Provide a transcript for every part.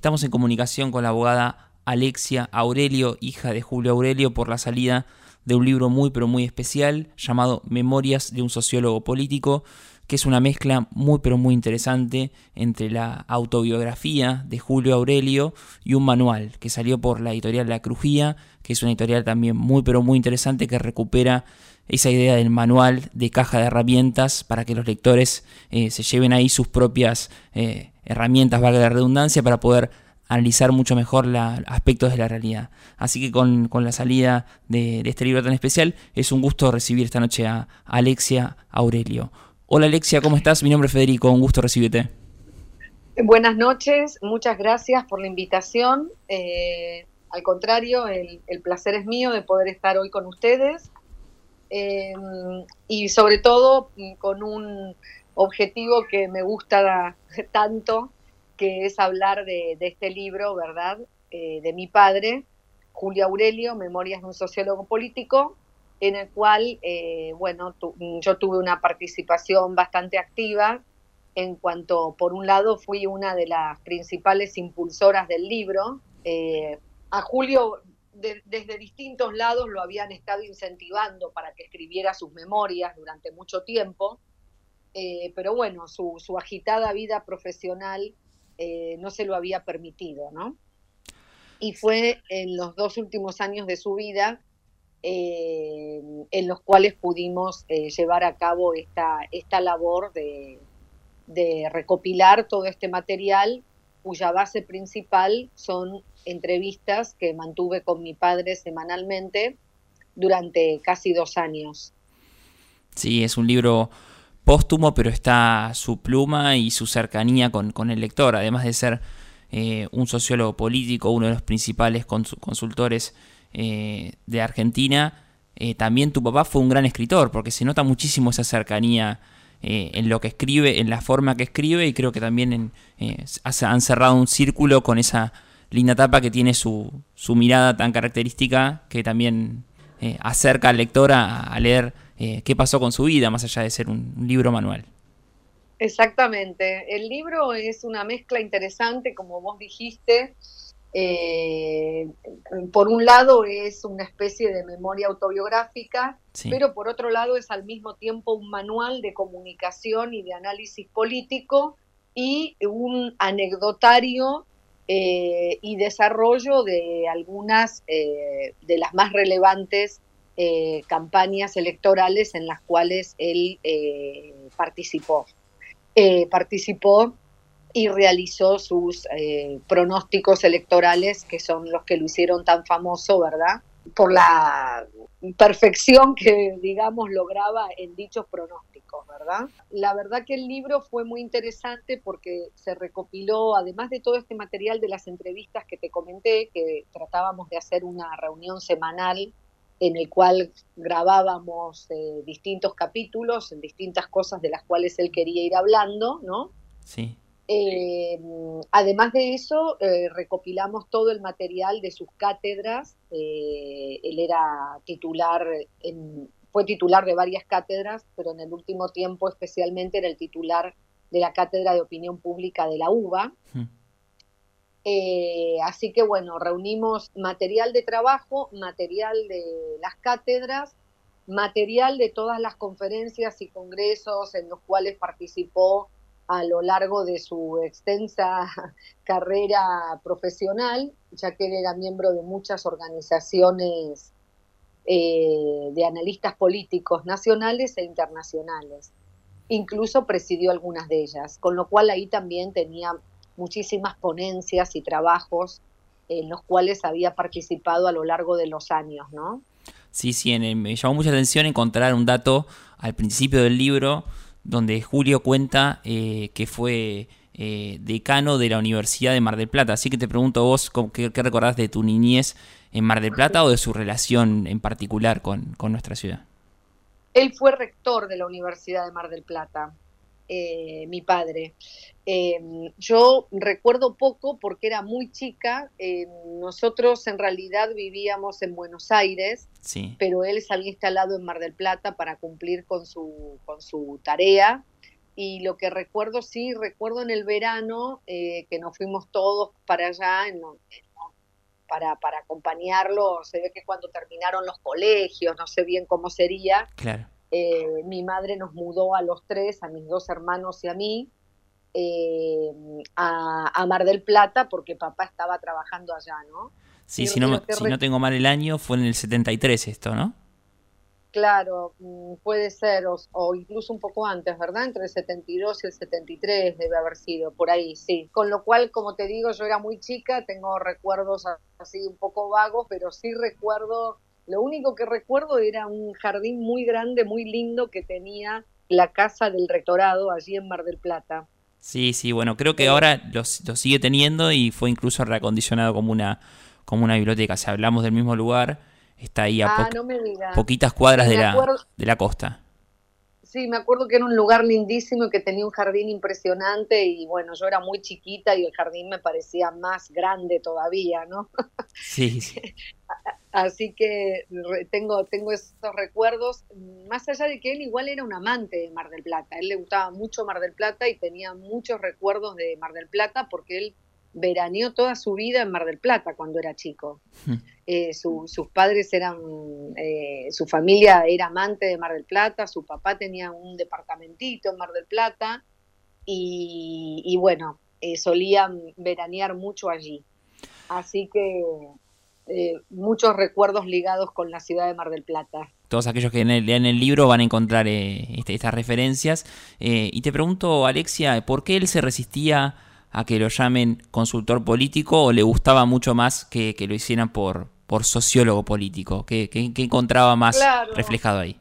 Estamos en comunicación con la abogada Alexia Aurelio, hija de Julio Aurelio, por la salida de un libro muy pero muy especial llamado Memorias de un sociólogo político, que es una mezcla muy pero muy interesante entre la autobiografía de Julio Aurelio y un manual que salió por la editorial La Crujía, que es una editorial también muy pero muy interesante que recupera esa idea del manual de caja de herramientas para que los lectores eh, se lleven ahí sus propias eh, herramientas, valga la redundancia, para poder analizar mucho mejor los aspectos de la realidad. Así que con, la salida de, este libro tan especial, es un gusto recibir esta noche a Alexia Aurelio. Hola Alexia, ¿cómo estás? Mi nombre es Federico, un gusto recibirte. Buenas noches, muchas gracias por la invitación. Eh, al contrario, el, placer es mío de poder estar hoy con ustedes eh, y sobre todo con un objetivo que me gusta tanto, que es hablar de, este libro, ¿verdad? Eh, de mi padre, Julio Aurelio, Memorias de un sociólogo político, en el cual, eh, bueno, yo tuve una participación bastante activa en cuanto, por un lado, fui una de las principales impulsoras del libro. Eh, a Julio, desde distintos lados, lo habían estado incentivando para que escribiera sus memorias durante mucho tiempo, pero bueno, su, su agitada vida profesional eh, no se lo había permitido, ¿no? Y fue en los dos últimos años de su vida eh, en los cuales pudimos eh, llevar a cabo esta, esta labor de, recopilar todo este material cuya base principal son entrevistas que mantuve con mi padre semanalmente durante casi dos años. Sí, es un libro póstumo, pero está su pluma y su cercanía con, el lector, además de ser eh, un sociólogo político, uno de los principales consultores eh, de Argentina. Eh, también tu papá fue un gran escritor, porque se nota muchísimo esa cercanía en lo que escribe, en la forma que escribe, y creo que también han cerrado un círculo con esa linda tapa que tiene su, su mirada tan característica que también acerca al lector a leer eh, qué pasó con su vida, más allá de ser un, libro manual. Exactamente. El libro es una mezcla interesante, como vos dijiste. Eh, por un lado es una especie de memoria autobiográfica, pero por otro lado es al mismo tiempo un manual de comunicación y de análisis político y un anecdotario eh, y desarrollo de algunas de las más relevantes eh, campañas electorales en las cuales él eh, participó. Eh, participó y realizó sus pronósticos electorales, que son los que lo hicieron tan famoso, ¿verdad? Por la perfección que, digamos, lograba en dichos pronósticos, ¿verdad? La verdad que el libro fue muy interesante porque se recopiló, además de todo este material de las entrevistas que te comenté, que tratábamos de hacer una reunión semanal en el cual grabábamos eh, distintos capítulos en distintas cosas de las cuales él quería ir hablando, ¿no? Sí. Eh, además de eso, eh, recopilamos todo el material de sus cátedras. él era titular, fue titular de varias cátedras, pero en el último tiempo especialmente era el titular de la Cátedra de Opinión Pública de la UBA. Eh, así que bueno, reunimos material de trabajo, material de las cátedras, material de todas las conferencias y congresos en los cuales participó a lo largo de su extensa carrera profesional, ya que él era miembro de muchas organizaciones eh, de analistas políticos nacionales e internacionales. Incluso presidió algunas de ellas, con lo cual ahí también tenía muchísimas ponencias y trabajos en los cuales había participado a lo largo de los años, ¿no? Sí, sí, me llamó mucha atención encontrar un dato al principio del libro donde Julio cuenta eh, que fue eh, decano de la Universidad de Mar del Plata. Así que te pregunto vos, ¿qué, qué recordás de tu niñez en Mar del Plata o de su relación en particular con, con nuestra ciudad? Él fue rector de la Universidad de Mar del Plata. Eh, mi padre. Em, yo recuerdo poco porque era muy chica. Em, nosotros en realidad vivíamos en Buenos Aires, pero él se había instalado en Mar del Plata para cumplir con su, con su tarea. Y lo que recuerdo, sí, recuerdo en el verano que nos fuimos todos para allá, en, para, para acompañarlo, se ve que cuando terminaron los colegios, no sé bien cómo sería, claro. Eh, mi madre nos mudó a los tres, a mis dos hermanos y a mí, eh, a, Mar del Plata porque papá estaba trabajando allá, ¿no? Sí, si no, si no tengo mal el año, fue en el 73 esto, ¿no? Claro, mm, puede ser, o, incluso un poco antes, ¿verdad? Entre el 72 y el 73 debe haber sido, por ahí, sí. Con lo cual, como te digo, yo era muy chica, tengo recuerdos así un poco vagos, pero sí recuerdo, lo único que recuerdo era un jardín muy grande, muy lindo que tenía la casa del rectorado allí en Mar del Plata. Sí, sí, bueno, creo que ahora lo, sigue teniendo y fue incluso reacondicionado como una, como una biblioteca. Si hablamos del mismo lugar, Está ahí a ah, poquitas cuadras de la, de la costa. Sí, me acuerdo que era un lugar lindísimo y que tenía un jardín impresionante y bueno, yo era muy chiquita y el jardín me parecía más grande todavía, ¿no? Sí. sí. Así que tengo, tengo esos recuerdos, más allá de que él igual era un amante de Mar del Plata, él le gustaba mucho Mar del Plata y tenía muchos recuerdos de Mar del Plata porque él veraneó toda su vida en Mar del Plata cuando era chico. Hmm. Eh, sus padres eran, eh, su familia era amante de Mar del Plata, su papá tenía un departamentito en Mar del Plata y, bueno, eh, solían veranear mucho allí. Así que muchos recuerdos ligados con la ciudad de Mar del Plata. Todos aquellos que lean el libro van a encontrar este, estas referencias. y te pregunto, Alexia, ¿por qué él se resistía a que lo llamen consultor político o le gustaba mucho más que, lo hicieran por, por sociólogo político? ¿Qué, encontraba más reflejado ahí?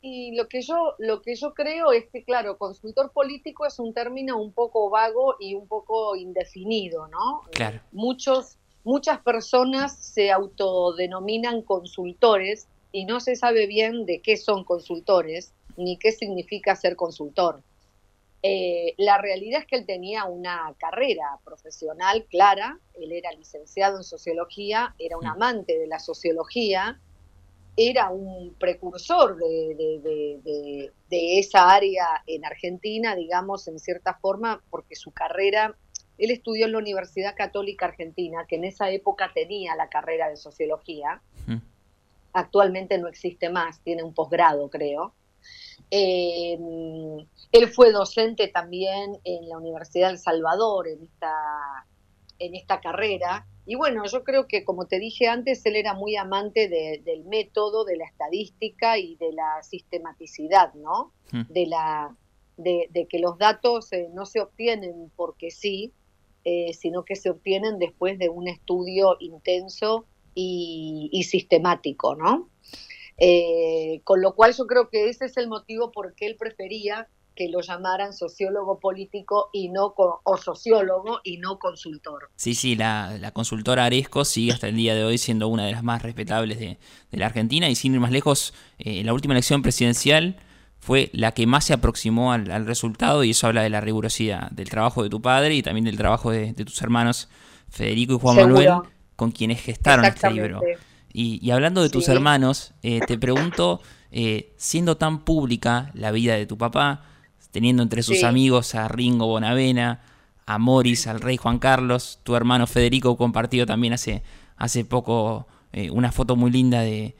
Y lo que yo lo que yo creo es que claro, consultor político es un término un poco vago y un poco indefinido, ¿no? Claro. Muchos muchas personas se autodenominan consultores y no se sabe bien de qué son consultores ni qué significa ser consultor. Eh, la realidad es que él tenía una carrera profesional clara, él era licenciado en sociología, era un amante de la sociología, era un precursor de, esa área en Argentina, digamos, en cierta forma, porque su carrera, él estudió en la Universidad Católica Argentina, que en esa época tenía la carrera de sociología, actualmente no existe más, tiene un posgrado, creo. Eh, él fue docente también en la Universidad del Salvador en esta, en esta carrera. Y bueno, yo creo que, como te dije antes, él era muy amante del método, de la estadística y de la sistematicidad, ¿no? Hmm. De, la, de, que los datos eh, no se obtienen porque sí, eh, sino que se obtienen después de un estudio intenso y, y sistemático, ¿no? Eh, con lo cual yo creo que ese es el motivo por qué él prefería que lo llamaran sociólogo político y no o sociólogo y no consultor. Sí, sí, la, consultora Aresco sigue hasta el día de hoy siendo una de las más respetables de, la Argentina y sin ir más lejos, eh, la última elección presidencial fue la que más se aproximó al, resultado y eso habla de la rigurosidad del trabajo de tu padre y también del trabajo de, tus hermanos Federico y Juan Manuel, con quienes gestaron este libro. Y, hablando de tus hermanos, eh, te pregunto, eh, siendo tan pública la vida de tu papá, teniendo entre sus amigos a Ringo Bonavena, a Morris, al rey Juan Carlos, tu hermano Federico compartido también hace, hace poco eh, una foto muy linda de,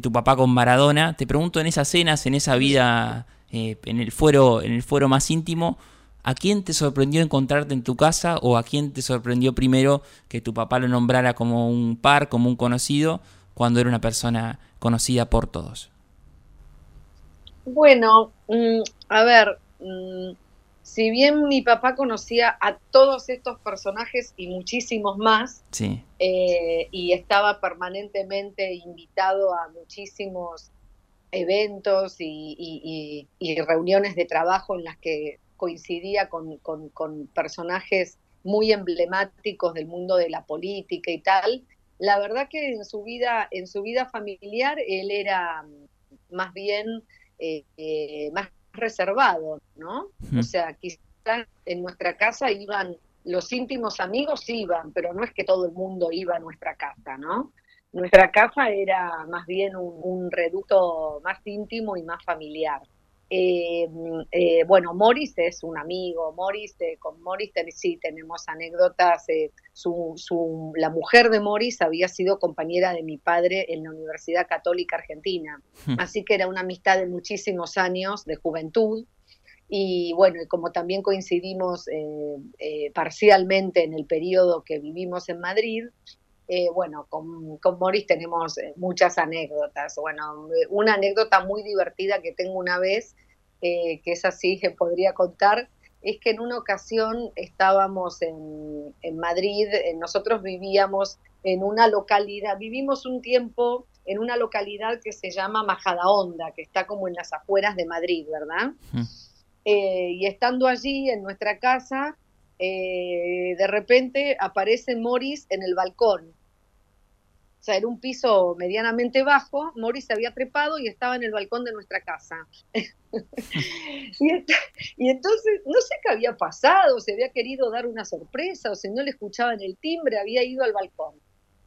tu papá con Maradona. Te pregunto en esas cenas, en esa vida, en, el fuero, en el fuero más íntimo, ¿A quién te sorprendió encontrarte en tu casa o a quién te sorprendió primero que tu papá lo nombrara como un par, como un conocido, cuando era una persona conocida por todos? Bueno, mm, a ver, mm, si bien mi papá conocía a todos estos personajes y muchísimos más, sí. Eh, y estaba permanentemente invitado a muchísimos eventos y reuniones de trabajo en las que coincidía con, con, personajes muy emblemáticos del mundo de la política y tal. La verdad que en su vida, en su vida familiar, él era más bien eh, eh, más reservado, ¿no? O sea, quizás en nuestra casa iban, los íntimos amigos iban, pero no es que todo el mundo iba a nuestra casa, ¿no? Nuestra casa era más bien un, un reducto más íntimo y más familiar. Eh, eh, bueno, Morris es un amigo, Morris, eh, con Morris sí tenemos anécdotas, su, la mujer de Morris había sido compañera de mi padre en la Universidad Católica Argentina, hmm. así que era una amistad de muchísimos años de juventud, y bueno, como también coincidimos parcialmente en el periodo que vivimos en Madrid, bueno, con, con Morris tenemos muchas anécdotas. Bueno, una anécdota muy divertida que tengo una vez eh, que es así que podría contar, es que en una ocasión estábamos en, Madrid, eh, nosotros vivíamos en una localidad, vivimos un tiempo en una localidad que se llama Majadahonda, que está como en las afueras de Madrid, ¿verdad? Eh, y estando allí en nuestra casa, de repente aparece Morris en el balcón o sea, era un piso medianamente bajo, Morris se había trepado y estaba en el balcón de nuestra casa. y, entonces, no sé qué había pasado, se había querido dar una sorpresa, o si no le escuchaban el timbre, había ido al balcón.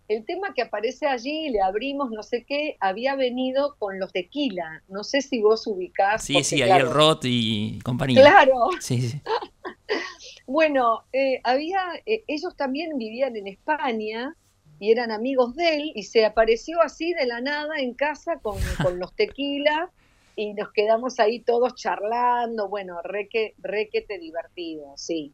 El tema que aparece allí, le abrimos, no sé qué, había venido con los tequila. No sé si vos ubicás. Sí, sí, ahí el Rot y compañía. Claro. Sí, sí. bueno, eh, había, eh, ellos también vivían en España y eran amigos de él y se apareció así de la nada en casa con, los tequila y nos quedamos ahí todos charlando, bueno, reque, requete divertido, sí.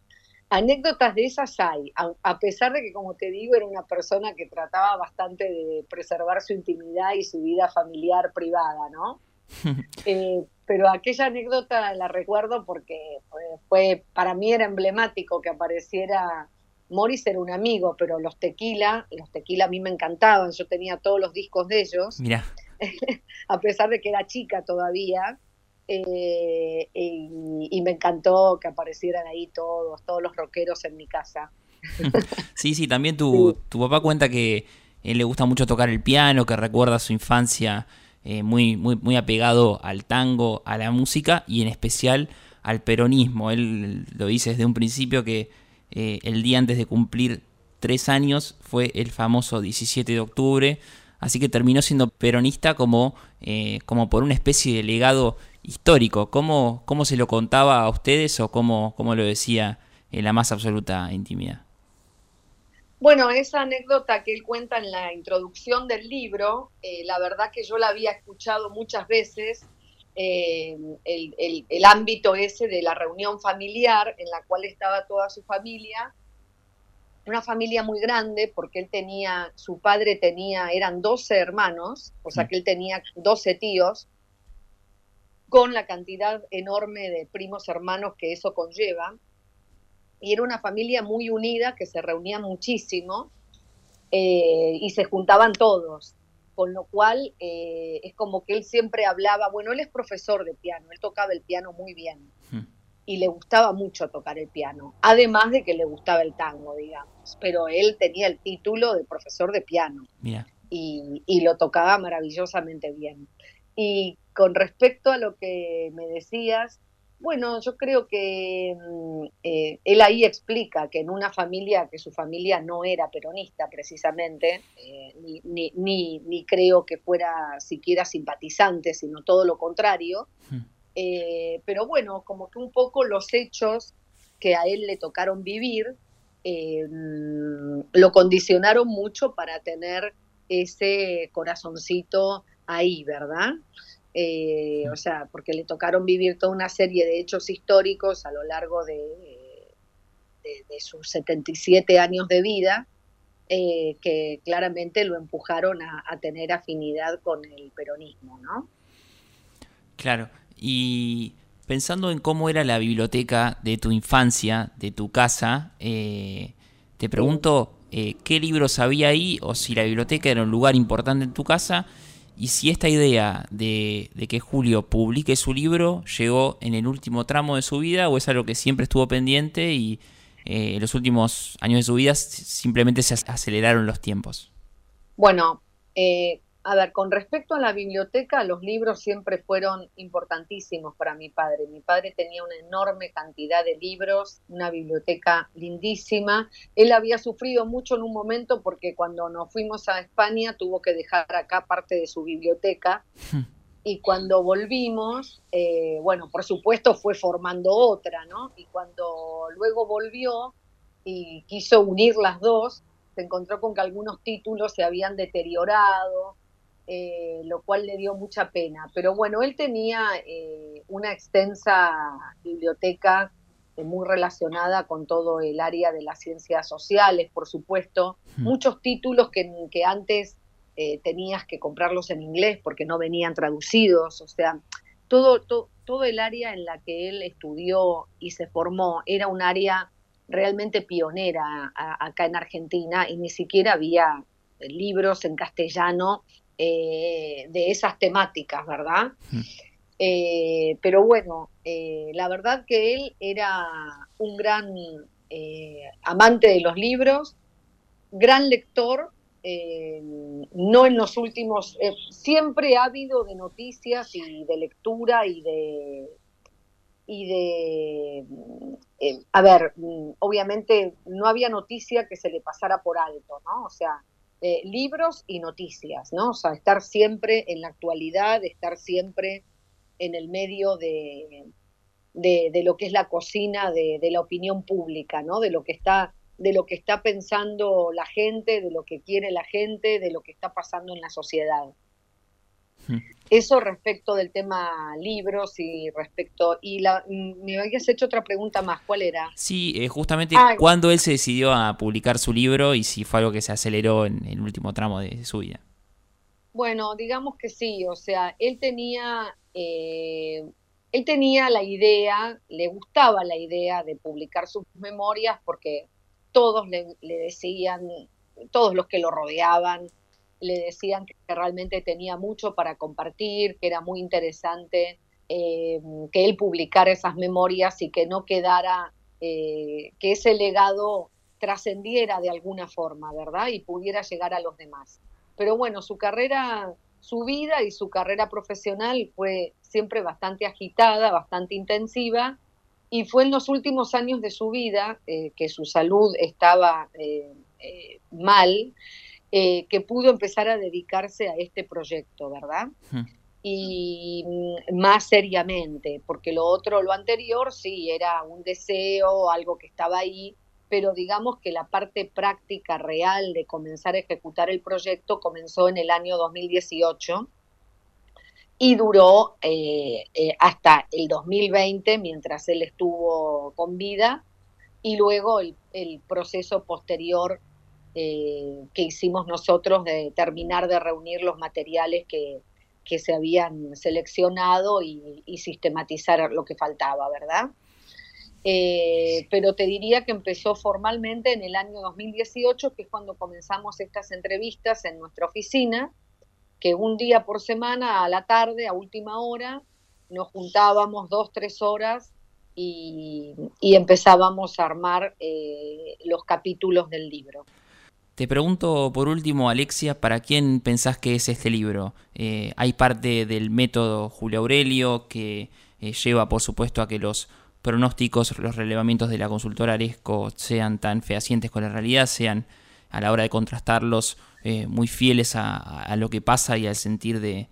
Anécdotas de esas hay, a, pesar de que, como te digo, era una persona que trataba bastante de preservar su intimidad y su vida familiar privada, ¿no? Eh, pero aquella anécdota la recuerdo porque fue, para mí era emblemático que apareciera Morris era un amigo, pero los tequila, los tequila a mí me encantaban, yo tenía todos los discos de ellos, Mira. a pesar de que era chica todavía, eh, y, me encantó que aparecieran ahí todos, todos los rockeros en mi casa. sí, sí, también tu, tu papá cuenta que él le gusta mucho tocar el piano, que recuerda su infancia eh, muy, muy, muy apegado al tango, a la música y en especial al peronismo. Él lo dice desde un principio que eh, el día antes de cumplir tres años fue el famoso 17 de octubre, así que terminó siendo peronista como, eh, como por una especie de legado histórico. ¿Cómo, cómo se lo contaba a ustedes o cómo, cómo lo decía en la más absoluta intimidad? Bueno, esa anécdota que él cuenta en la introducción del libro, eh, la verdad que yo la había escuchado muchas veces eh, el, ámbito ese de la reunión familiar en la cual estaba toda su familia, una familia muy grande porque él tenía, su padre tenía, eran 12 hermanos, o sea que él tenía 12 tíos, con la cantidad enorme de primos hermanos que eso conlleva, y era una familia muy unida que se reunía muchísimo eh, y se juntaban todos con lo cual eh, es como que él siempre hablaba, bueno, él es profesor de piano, él tocaba el piano muy bien hmm. y le gustaba mucho tocar el piano, además de que le gustaba el tango, digamos, pero él tenía el título de profesor de piano y, y, lo tocaba maravillosamente bien. Y con respecto a lo que me decías, bueno, yo creo que mm, eh, él ahí explica que en una familia, que su familia no era peronista precisamente, eh, ni, ni, ni, creo que fuera siquiera simpatizante, sino todo lo contrario, hmm. eh, pero bueno, como que un poco los hechos que a él le tocaron vivir mm, lo condicionaron mucho para tener ese corazoncito ahí, ¿verdad? Eh, o sea, porque le tocaron vivir toda una serie de hechos históricos a lo largo de, de, sus 77 años de vida, eh, que claramente lo empujaron a, tener afinidad con el peronismo, ¿no? Claro, y pensando en cómo era la biblioteca de tu infancia, de tu casa, eh, te pregunto qué libros había ahí o si la biblioteca era un lugar importante en tu casa y si esta idea de, que Julio publique su libro llegó en el último tramo de su vida o es algo que siempre estuvo pendiente y eh, en los últimos años de su vida simplemente se aceleraron los tiempos. Bueno, eh, a ver, con respecto a la biblioteca, los libros siempre fueron importantísimos para mi padre. Mi padre tenía una enorme cantidad de libros, una biblioteca lindísima. Él había sufrido mucho en un momento porque cuando nos fuimos a España tuvo que dejar acá parte de su biblioteca. Hmm. y cuando volvimos, eh, bueno, por supuesto fue formando otra, ¿no? Y cuando luego volvió y quiso unir las dos, se encontró con que algunos títulos se habían deteriorado, eh, lo cual le dio mucha pena. Pero bueno, él tenía eh, una extensa biblioteca muy relacionada con todo el área de las ciencias sociales, por supuesto, hmm. muchos títulos que, que antes eh, tenías que comprarlos en inglés porque no venían traducidos, o sea, todo, todo el área en la que él estudió y se formó era un área realmente pionera acá en Argentina y ni siquiera había libros en castellano eh, de esas temáticas, ¿verdad? Hmm. Eh, pero bueno, la verdad que él era un gran amante de los libros, gran lector eh, no en los últimos, eh, siempre ha habido de noticias y de lectura y de, y de, eh, a ver, mm, obviamente no había noticia que se le pasara por alto, ¿no? O sea, libros y noticias, ¿no? O sea, estar siempre en la actualidad, estar siempre en el medio de, de, lo que es la cocina de, de la opinión pública, ¿no? De lo que está de lo que está pensando la gente, de lo que quiere la gente, de lo que está pasando en la sociedad. Eso respecto del tema libros y respecto... Y la, me habías hecho otra pregunta más, ¿cuál era? Sí, eh, justamente ah, cuándo él se decidió a publicar su libro y si fue algo que se aceleró en el último tramo de su vida. Bueno, digamos que sí, o sea, él tenía, eh, él tenía la idea, le gustaba la idea de publicar sus memorias porque todos le, decían, todos los que lo rodeaban, le decían que realmente tenía mucho para compartir, que era muy interesante eh, que él publicara esas memorias y que no quedara, eh, que ese legado trascendiera de alguna forma, ¿verdad? Y pudiera llegar a los demás. Pero bueno, su carrera, su vida y su carrera profesional fue siempre bastante agitada, bastante intensiva, y fue en los últimos años de su vida, eh, que su salud estaba eh, eh, que pudo empezar a dedicarse a este proyecto, ¿verdad? Y mm, más seriamente, porque lo otro, lo anterior, sí, era un deseo, algo que estaba ahí, pero digamos que la parte práctica real de comenzar a ejecutar el proyecto comenzó en el año 2018 y duró eh, eh, hasta el 2020 mientras él estuvo con vida y luego el, proceso posterior eh, que hicimos nosotros de terminar de reunir los materiales que, se habían seleccionado y, sistematizar lo que faltaba, ¿verdad? pero te diría que empezó formalmente en el año 2018, que es cuando comenzamos estas entrevistas en nuestra oficina, que un día por semana, a la tarde, a última hora, nos juntábamos dos, tres horas y, empezábamos a armar eh, los capítulos del libro. Te pregunto por último, Alexia, ¿para quién pensás que es este libro? Eh, hay parte del método Julio Aurelio que eh, lleva, por supuesto, a que los pronósticos, los relevamientos de la consultora Aresco sean tan fehacientes con la realidad, sean a la hora de contrastarlos eh, muy fieles a, lo que pasa y al sentir de,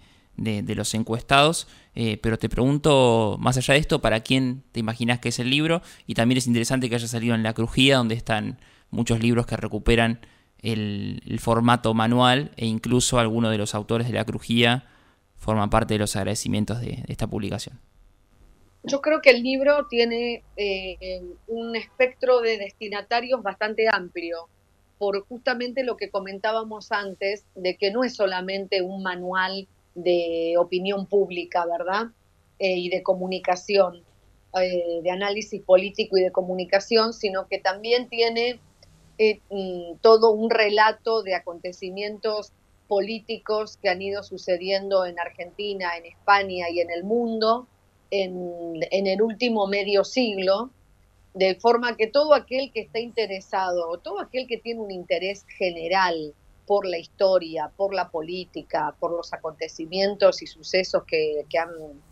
los encuestados. Pero te pregunto, más allá de esto, ¿para quién te imaginas que es el libro? Y también es interesante que haya salido en La Crujía, donde están muchos libros que recuperan el, formato manual e incluso algunos de los autores de La Crujía forman parte de los agradecimientos de, esta publicación. Yo creo que el libro tiene eh, un espectro de destinatarios bastante amplio por justamente lo que comentábamos antes, de que no es solamente un manual de opinión pública, ¿verdad? Eh, y de comunicación, eh, de análisis político y de comunicación, sino que también tiene eh, mm, todo un relato de acontecimientos políticos que han ido sucediendo en Argentina, en España y en el mundo en, el último medio siglo, de forma que todo aquel que está interesado, todo aquel que tiene un interés general por la historia, por la política, por los acontecimientos y sucesos que, han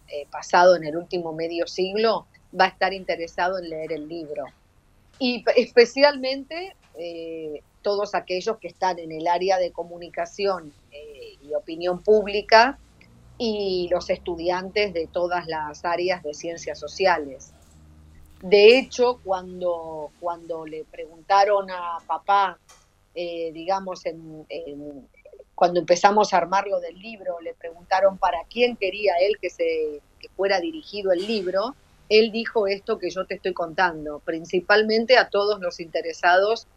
eh, pasado en el último medio siglo, va a estar interesado en leer el libro. Y especialmente eh, todos aquellos que están en el área de comunicación eh, y opinión pública, y los estudiantes de todas las áreas de ciencias sociales. De hecho, cuando, cuando le preguntaron a papá, eh, digamos, cuando empezamos a armar lo del libro, le preguntaron para quién quería él que, se, que fuera dirigido el libro, él dijo esto que yo te estoy contando, principalmente a todos los interesados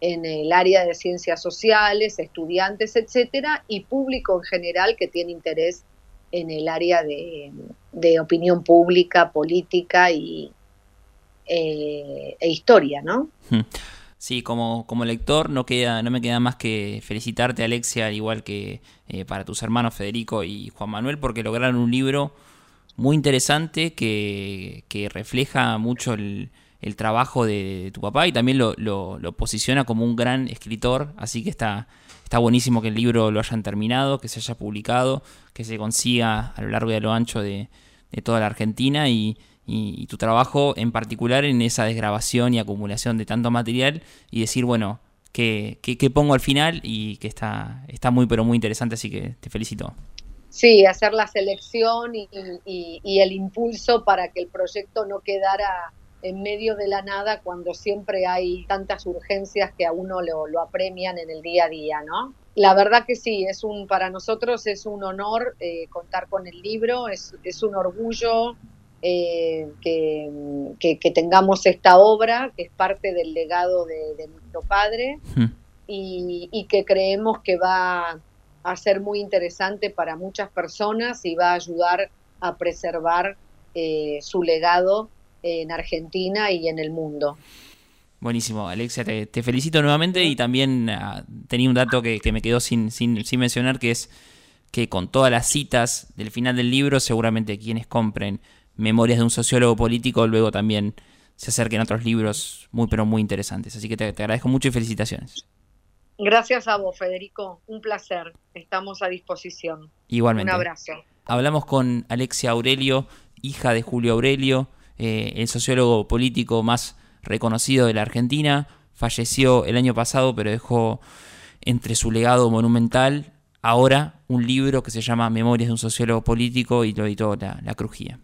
en el área de ciencias sociales, estudiantes, etcétera, y público en general que tiene interés en el área de, opinión pública, política y, eh, e historia, ¿no? Sí, como, como lector no, queda, no me queda más que felicitarte, Alexia, al igual que eh, para tus hermanos Federico y Juan Manuel, porque lograron un libro muy interesante que, que refleja mucho el, el trabajo de, tu papá y también lo, lo, posiciona como un gran escritor, así que está, está buenísimo que el libro lo hayan terminado, que se haya publicado, que se consiga a lo largo y a lo ancho de, toda la Argentina y, tu trabajo en particular en esa desgrabación y acumulación de tanto material y decir, bueno, que, pongo al final y que está, está muy pero muy interesante, así que te felicito. Sí, hacer la selección y, y el impulso para que el proyecto no quedara en medio de la nada cuando siempre hay tantas urgencias que a uno lo, apremian en el día a día, ¿no? La verdad que sí, es un, para nosotros es un honor eh, contar con el libro, es, un orgullo eh, que, que, tengamos esta obra, que es parte del legado de, nuestro padre, y, que creemos que va a ser muy interesante para muchas personas y va a ayudar a preservar eh, su legado en Argentina y en el mundo. Buenísimo, Alexia, te, felicito nuevamente y también ah, tenía un dato que, me quedó sin, sin, sin, mencionar, que es que con todas las citas del final del libro, seguramente quienes compren Memorias de un sociólogo político luego también se acerquen a otros libros muy pero muy interesantes. Así que te, te agradezco mucho y felicitaciones. Gracias a vos, Federico. Un placer. Estamos a disposición. Igualmente. Un abrazo. Hablamos con Alexia Aurelio, hija de Julio Aurelio eh, el sociólogo político más reconocido de la Argentina. Falleció el año pasado, pero dejó entre su legado monumental ahora un libro que se llama Memorias de un sociólogo político y lo editó la, la Crujía.